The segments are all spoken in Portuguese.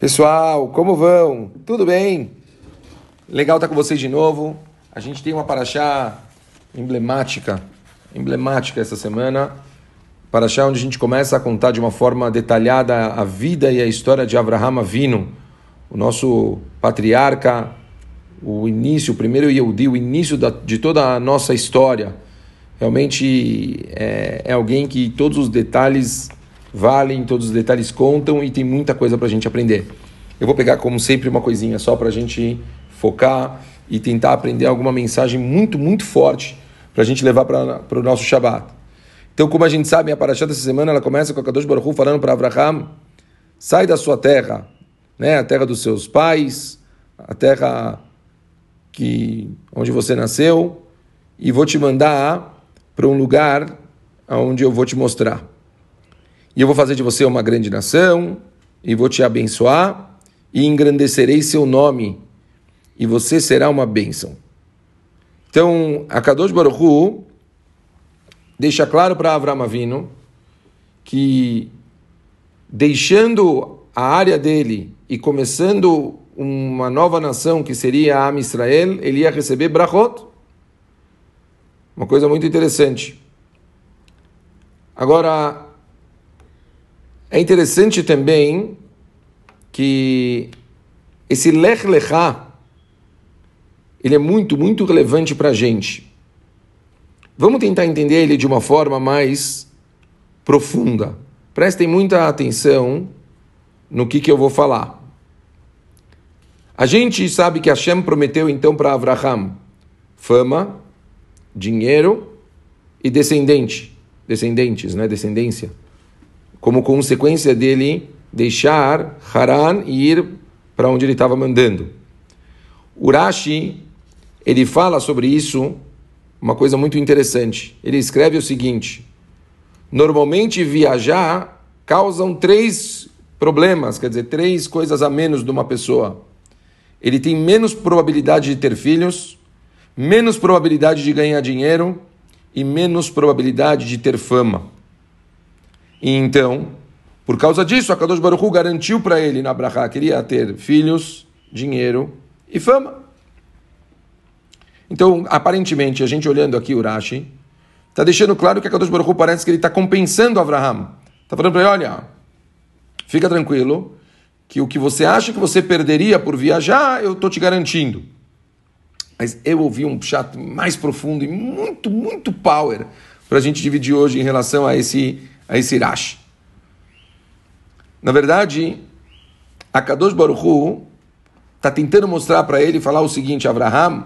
Pessoal, como vão? Tudo bem? Legal estar com vocês de novo. A gente tem uma paraxá emblemática, emblemática essa semana. Paraxá onde a gente começa a contar de uma forma detalhada a vida e a história de Abraham Avino, o nosso patriarca, o início, o primeiro Yehudi, o início da, de toda a nossa história. Realmente é, é alguém que todos os detalhes valem, todos os detalhes contam e tem muita coisa para a gente aprender. Eu vou pegar, como sempre, uma coisinha só para a gente focar e tentar aprender alguma mensagem muito, muito forte para a gente levar para o nosso Shabat. Então, como a gente sabe, a Parashá dessa semana ela começa com a Kadosh Baruch Hu falando para Abraham: sai da sua terra, né, a terra dos seus pais, a terra que onde você nasceu, e vou te mandar para um lugar onde eu vou te mostrar. E eu vou fazer de você uma grande nação, e vou te abençoar, e engrandecerei seu nome, e você será uma bênção. Então, a Kadosh Baruch Hu deixa claro para Avram Avino que deixando a área dele e começando uma nova nação que seria a Am Israel, ele ia receber brachot. Uma coisa muito interessante. Agora, é interessante também que esse Lech Lechá, ele é muito, muito relevante para a gente. Vamos tentar entender ele de uma forma mais profunda. Prestem muita atenção no que, que eu vou falar. A gente sabe que Hashem prometeu então para Abraham fama, dinheiro e descendente, descendentes, né, descendência como consequência dele deixar Haran e ir para onde ele estava mandando. Urashi, ele fala sobre isso uma coisa muito interessante. Ele escreve o seguinte: normalmente viajar causam três problemas, quer dizer, três coisas a menos de uma pessoa. Ele tem menos probabilidade de ter filhos, menos probabilidade de ganhar dinheiro e menos probabilidade de ter fama. E então, por causa disso, a Kadosh Baruch Hu garantiu para ele na Brachá que ele ia ter filhos, dinheiro e fama. Então, aparentemente, a gente olhando aqui o Rashi, está deixando claro que a Kadosh Baruch Hu parece que ele está compensando Abraham. Está falando para ele, olha, fica tranquilo, que o que você acha que você perderia por viajar, eu estou te garantindo. Mas eu ouvi um chat mais profundo e muito, muito power para a gente dividir hoje em relação a esse a esse Rashi. Na verdade, a Kadosh Baruch Hu está tentando mostrar para ele falar o seguinte, Abraham,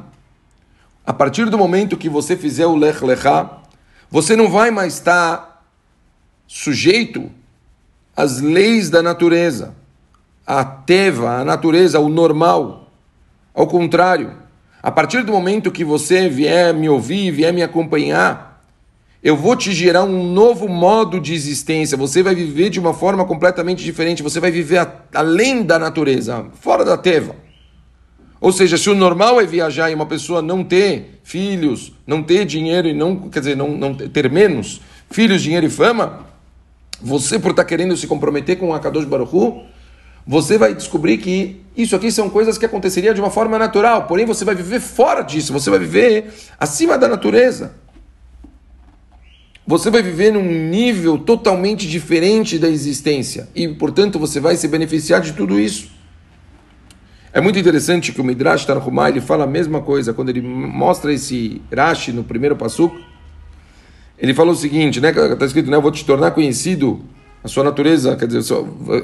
a partir do momento que você fizer o Lech Lechá, você não vai mais estar sujeito às leis da natureza, à teva, à natureza, ao normal. Ao contrário, a partir do momento que você vier me ouvir, vier me acompanhar, eu vou te gerar um novo modo de existência. Você vai viver de uma forma completamente diferente. Você vai viver a, além da natureza, fora da teva. Ou seja, se o normal é viajar e uma pessoa não ter filhos, não ter dinheiro e não, quer dizer, não, não ter menos filhos, dinheiro e fama, você por estar querendo se comprometer com o Akadosh Baruch Hu, você vai descobrir que isso aqui são coisas que aconteceriam de uma forma natural, porém você vai viver fora disso, você vai viver acima da natureza. Você vai viver num nível totalmente diferente da existência e, portanto, você vai se beneficiar de tudo isso. É muito interessante que o Midrash Tarhumah ele fala a mesma coisa quando ele mostra esse Rashi no primeiro passuco. Ele falou o seguinte, né? Está escrito, né? Eu vou te tornar conhecido, a sua natureza, quer dizer,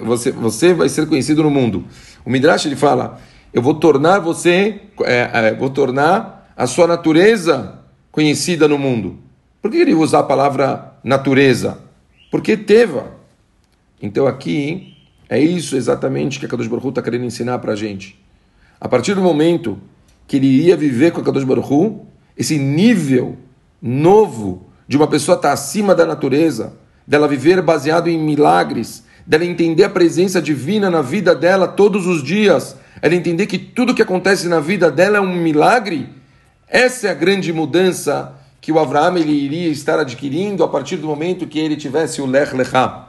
você, você vai ser conhecido no mundo. O Midrash ele fala, eu vou tornar você, é, é, vou tornar a sua natureza conhecida no mundo. Por que ele usa a palavra natureza? Porque teva. Então aqui é isso exatamente que a Kadosh Baruch está querendo ensinar para a gente. A partir do momento que ele iria viver com a Kadosh Baruch esse nível novo de uma pessoa estar tá acima da natureza, dela viver baseado em milagres, dela entender a presença divina na vida dela todos os dias, ela entender que tudo que acontece na vida dela é um milagre, essa é a grande mudança que o Avraham ele iria estar adquirindo a partir do momento que ele tivesse o Lech Lechá.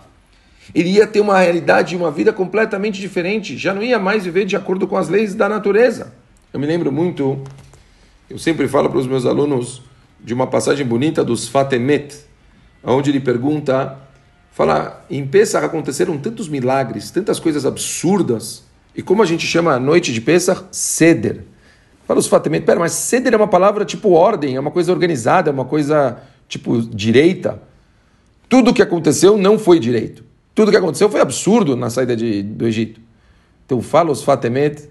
Ele ia ter uma realidade e uma vida completamente diferente. Já não ia mais viver de acordo com as leis da natureza. Eu me lembro muito, eu sempre falo para os meus alunos de uma passagem bonita dos Fatemet, onde ele pergunta, fala, em Pesach aconteceram tantos milagres, tantas coisas absurdas, e como a gente chama a noite de Pesach? Seder. Fala os Fatemet, pera, mas Seder é uma palavra tipo ordem, é uma coisa organizada, é uma coisa tipo direita. Tudo o que aconteceu não foi direito. Tudo o que aconteceu foi absurdo na saída de, do Egito. Então fala os Fatemet,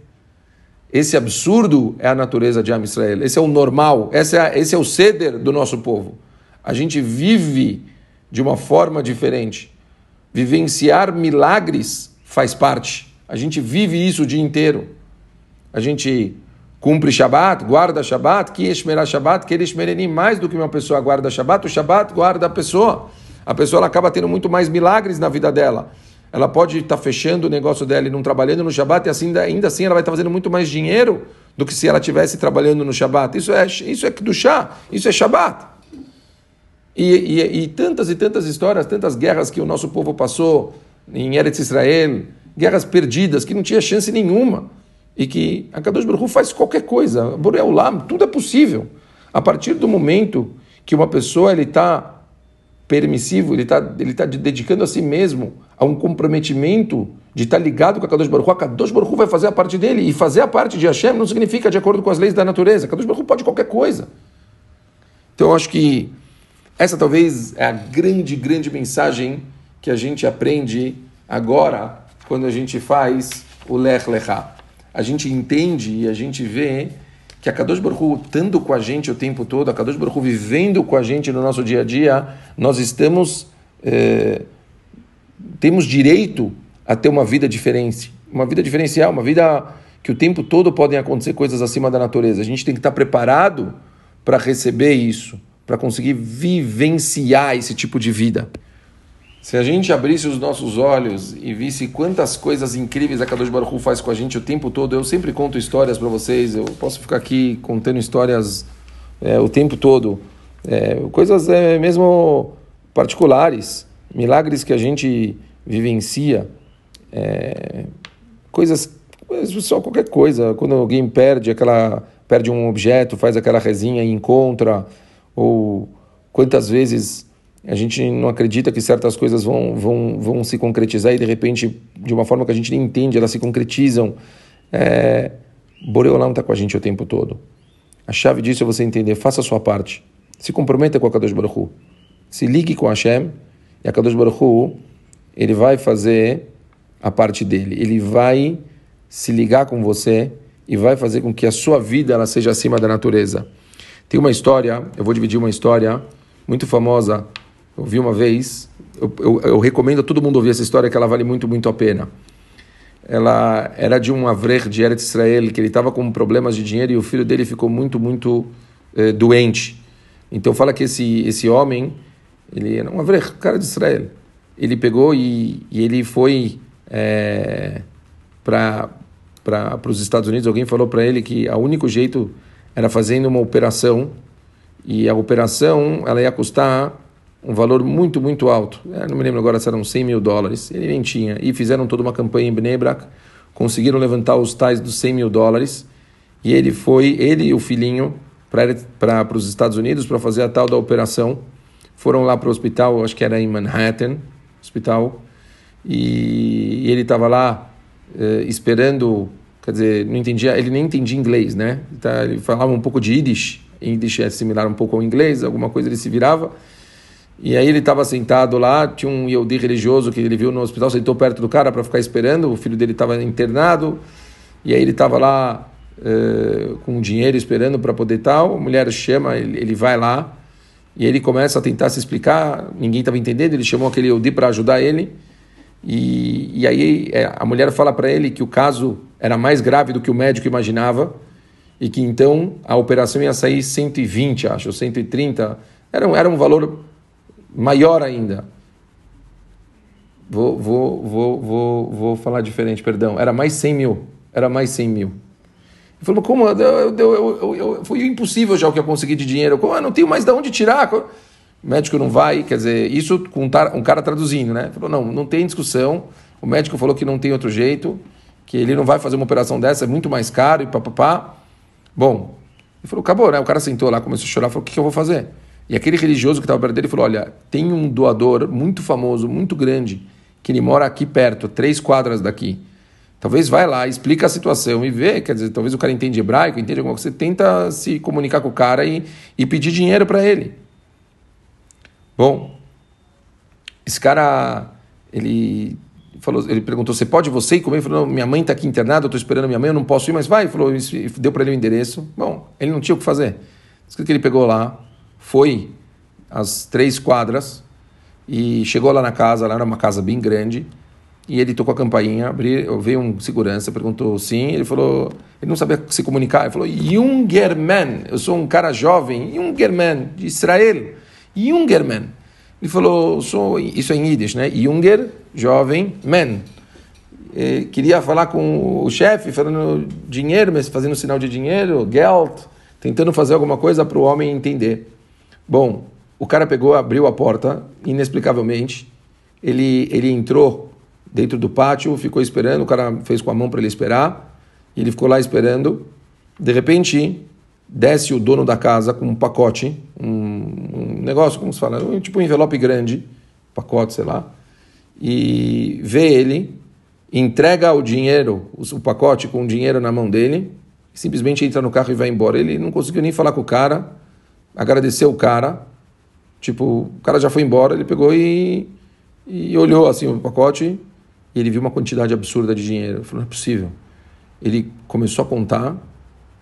esse absurdo é a natureza de Am Israel. Esse é o normal. Esse é, esse é o ceder do nosso povo. A gente vive de uma forma diferente. Vivenciar milagres faz parte. A gente vive isso o dia inteiro. A gente cumpre Shabat, guarda Shabat, que Eshmerah Shabat, que Eshmereni, mais do que uma pessoa guarda Shabat, o Shabat guarda a pessoa. A pessoa ela acaba tendo muito mais milagres na vida dela ela pode estar tá fechando o negócio dela e não trabalhando no Shabat, e assim, ainda assim ela vai estar tá fazendo muito mais dinheiro do que se ela estivesse trabalhando no Shabat. Isso é, isso é do chá, isso é Shabat. E, e, e, tantas e tantas histórias, tantas guerras que o nosso povo passou em Eretz Israel, guerras perdidas, que não tinha chance nenhuma, e que a Kadosh Baruch faz qualquer coisa, Boreolam, tudo é possível. A partir do momento que uma pessoa está permissivo, ele está ele tá dedicando a si mesmo a um comprometimento de estar tá ligado com a Kadosh Baruch Hu. A Kadosh Baruch Hu vai fazer a parte dele, e fazer a parte de Hashem não significa de acordo com as leis da natureza. A Kadosh Baruch Hu pode qualquer coisa. Então eu acho que essa talvez é a grande, grande mensagem que a gente aprende agora quando a gente faz o Lech Lechá. A gente entende e a gente vê que a Kadosh Baruch estando com a gente o tempo todo, a Kadosh Baruch vivendo com a gente no nosso dia a dia, nós estamos, é, temos direito a ter uma vida diferente, uma vida diferencial, uma vida que o tempo todo podem acontecer coisas acima da natureza. A gente tem que estar preparado para receber isso, para conseguir vivenciar esse tipo de vida. Se a gente abrisse os nossos olhos e visse quantas coisas incríveis a Kadosh Baruch Hu faz com a gente o tempo todo, eu sempre conto histórias para vocês, eu posso ficar aqui contando histórias é, o tempo todo, é, coisas é, mesmo particulares, milagres que a gente vivencia, é, coisas, só qualquer coisa, quando alguém perde aquela, perde um objeto, faz aquela resinha e encontra, ou quantas vezes a gente não acredita que certas coisas vão, vão, vão se concretizar e de repente, de uma forma que a gente nem entende, elas se concretizam. É, Boreolam está com a gente o tempo todo. A chave disso é você entender, faça a sua parte. Se comprometa com a Kadosh Baruch Hu. Se ligue com Hashem e a Kadosh Baruch Hu, ele vai fazer a parte dele. Ele vai se ligar com você e vai fazer com que a sua vida ela seja acima da natureza. Tem uma história, eu vou dividir uma história muito famosa eu vi uma vez, eu, eu, eu, recomendo a todo mundo ouvir essa história, que ela vale muito, muito a pena. Ela era de um avrer de Eretz Israel, que ele estava com problemas de dinheiro e o filho dele ficou muito, muito eh, doente. Então fala que esse, esse homem, ele era um avrer, cara de Israel. Ele pegou e, e ele foi é, para os Estados Unidos. Alguém falou para ele que o único jeito era fazendo uma operação e a operação ela ia custar um valor muito, muito alto. Eu não me lembro agora se eram 100 mil dólares. Ele nem tinha. E fizeram toda uma campanha em Bnei Brak, conseguiram levantar os tais dos 100 mil dólares. E ele foi, ele e o filhinho, para os Estados Unidos para fazer a tal da operação. Foram lá para o hospital, acho que era em Manhattan, hospital. E, e ele estava lá eh, esperando, quer dizer, não entendia, ele nem entendia inglês, né? Então, ele falava um pouco de Yiddish. Yiddish é similar um pouco ao inglês, alguma coisa ele se virava. E aí ele estava sentado lá, tinha um Yehudi religioso que ele viu no hospital, sentou perto do cara para ficar esperando, o filho dele estava internado, e aí ele estava lá uh, com dinheiro esperando para poder tal, a mulher chama, ele, ele, vai lá, e ele começa a tentar se explicar, ninguém estava entendendo, ele chamou aquele Yehudi para ajudar ele, e, e aí é, a mulher fala para ele que o caso era mais grave do que o médico imaginava, e que então a operação ia sair 120, acho, 130, era, era um valor maior ainda. Vou, vou, vou, vou, vou falar diferente, perdão. Era mais 100 mil. Era mais 100 mil. Ele falou, como? Eu, eu, eu, foi impossível já o que eu consegui de dinheiro. Como? Eu não tenho mais de onde tirar. O médico não vai, quer dizer, isso com um cara traduzindo, né? Falou, não, não tem discussão. O médico falou que não tem outro jeito, que ele não vai fazer uma operação dessa, é muito mais caro e papapá. Bom, ele falou, acabou, né? O cara sentou lá, começou a chorar, falou, o que, que eu vou fazer? E aquele religioso que estava perto dele falou, olha, tem um doador muito famoso, muito grande, que ele mora aqui perto, três quadras daqui. Talvez vai lá, explica a situação e vê, quer dizer, talvez o cara entende hebraico, entende alguma coisa, você tenta se comunicar com o cara e, e pedir dinheiro para ele. Bom, esse cara, ele falou, ele perguntou, você pode você ir comer? Ele falou, minha mãe está aqui internada, eu estou esperando minha mãe, eu não posso ir, mas vai. Ele falou, deu para ele o endereço. Bom, ele não tinha o que fazer. Diz que ele pegou lá, foi às três quadras e chegou lá na casa, lá era uma casa bem grande, e ele tocou a campainha, abriu, veio um segurança, perguntou sim, ele falou, ele não sabia se comunicar, ele falou, Jungerman, eu sou um cara jovem, Jungerman, de Israel, Jungerman. Ele falou, sou, isso é em Yiddish, né? Junger, jovem, man. E queria falar com o chefe, falando dinheiro, mas fazendo sinal de dinheiro, Geld, tentando fazer alguma coisa para o homem entender. Bom, o cara pegou, abriu a porta, inexplicavelmente, ele, ele entrou dentro do pátio, ficou esperando, o cara fez com a mão para ele esperar, e ele ficou lá esperando. De repente, desce o dono da casa com um pacote, um, um negócio, como se fala, um, tipo um envelope grande, pacote, sei lá, e vê ele, entrega o dinheiro, o, o pacote com o dinheiro na mão dele, simplesmente entra no carro e vai embora. Ele não conseguiu nem falar com o cara, agradeceu o cara, tipo, o cara já foi embora, ele pegou e, e olhou assim o pacote e ele viu uma quantidade absurda de dinheiro. Falou, não é possível. Ele começou a contar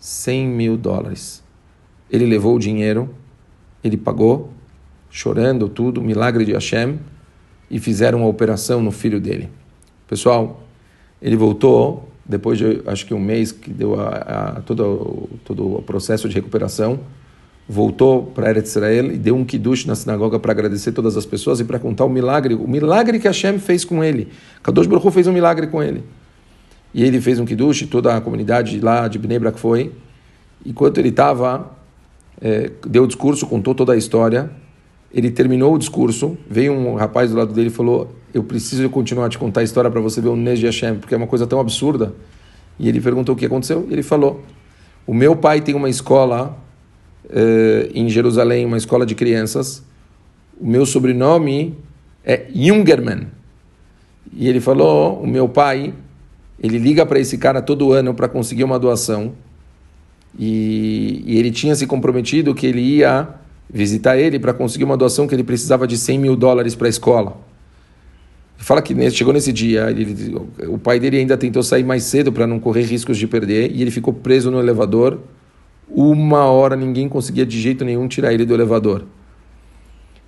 100 mil dólares. Ele levou o dinheiro, ele pagou, chorando tudo, milagre de Hashem, e fizeram uma operação no filho dele. Pessoal, ele voltou, depois de acho que um mês que deu a, a, todo, todo o processo de recuperação, voltou para Eretz Israel e deu um kiddush na sinagoga para agradecer todas as pessoas e para contar o milagre, o milagre que Hashem fez com ele. Kadosh Baruch fez um milagre com ele. E ele fez um kiddush, toda a comunidade lá de Bnei Brak foi. Enquanto ele estava, é, deu o discurso, contou toda a história. Ele terminou o discurso, veio um rapaz do lado dele e falou: Eu preciso continuar a te contar a história para você ver o de Hashem, porque é uma coisa tão absurda. E ele perguntou o que aconteceu. E ele falou: O meu pai tem uma escola uh, em Jerusalém, uma escola de crianças. O meu sobrenome é Jungerman. E ele falou: o meu pai, ele liga para esse cara todo ano para conseguir uma doação. E, e, ele tinha se comprometido que ele ia visitar ele para conseguir uma doação que ele precisava de 100 mil dólares para a escola. Fala que chegou nesse dia, ele, o pai dele ainda tentou sair mais cedo para não correr riscos de perder, e ele ficou preso no elevador uma hora ninguém conseguia de jeito nenhum tirar ele do elevador.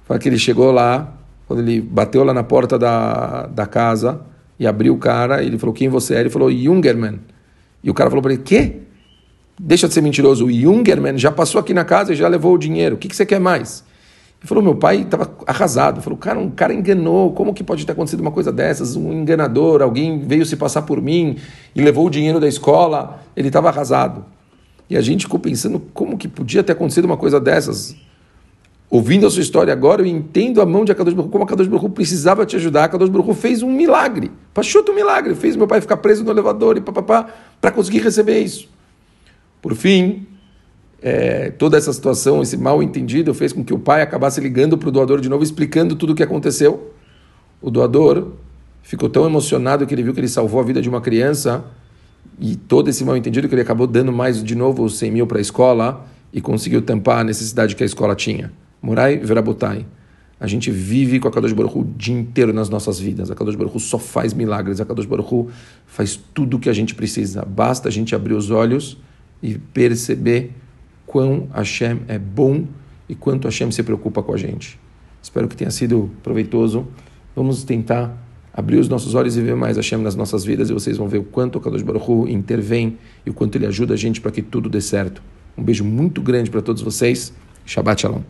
Fala que ele chegou lá, quando ele bateu lá na porta da, da casa e abriu o cara, ele falou: Quem você é? Ele falou: Jungerman. E o cara falou para ele: Quê? Deixa de ser mentiroso. O Jungerman já passou aqui na casa e já levou o dinheiro. O que, que você quer mais? Ele falou: Meu pai estava arrasado. Ele falou: Cara, um cara enganou. Como que pode ter acontecido uma coisa dessas? Um enganador, alguém veio se passar por mim e levou o dinheiro da escola. Ele estava arrasado. E a gente ficou pensando como que podia ter acontecido uma coisa dessas. Ouvindo a sua história agora, eu entendo a mão de Akadosh Baruch como Akadosh Baruch precisava te ajudar. Akadosh Baruch fez um milagre. Pachuta um milagre. Fez meu pai ficar preso no elevador e papapá para conseguir receber isso. Por fim, é, toda essa situação, esse mal entendido, fez com que o pai acabasse ligando para o doador de novo, explicando tudo o que aconteceu. O doador ficou tão emocionado que ele viu que ele salvou a vida de uma criança e todo esse mal entendido que ele acabou dando mais de novo os 100 mil para a escola e conseguiu tampar a necessidade que a escola tinha. Morai Verabotai. A gente vive com a Kadosh Baruch Hu o dia inteiro nas nossas vidas. A Kadosh Baruch Hu só faz milagres. A Kadosh Baruch Hu faz tudo o que a gente precisa. Basta a gente abrir os olhos e perceber quão Hashem é bom e quanto Hashem se preocupa com a gente. Espero que tenha sido proveitoso. Vamos tentar abrir os nossos olhos e ver mais Hashem nas nossas vidas e vocês vão ver o quanto o Kadosh Baruch Hu intervém e o quanto ele ajuda a gente para que tudo dê certo. Um beijo muito grande para todos vocês. Shabbat Shalom.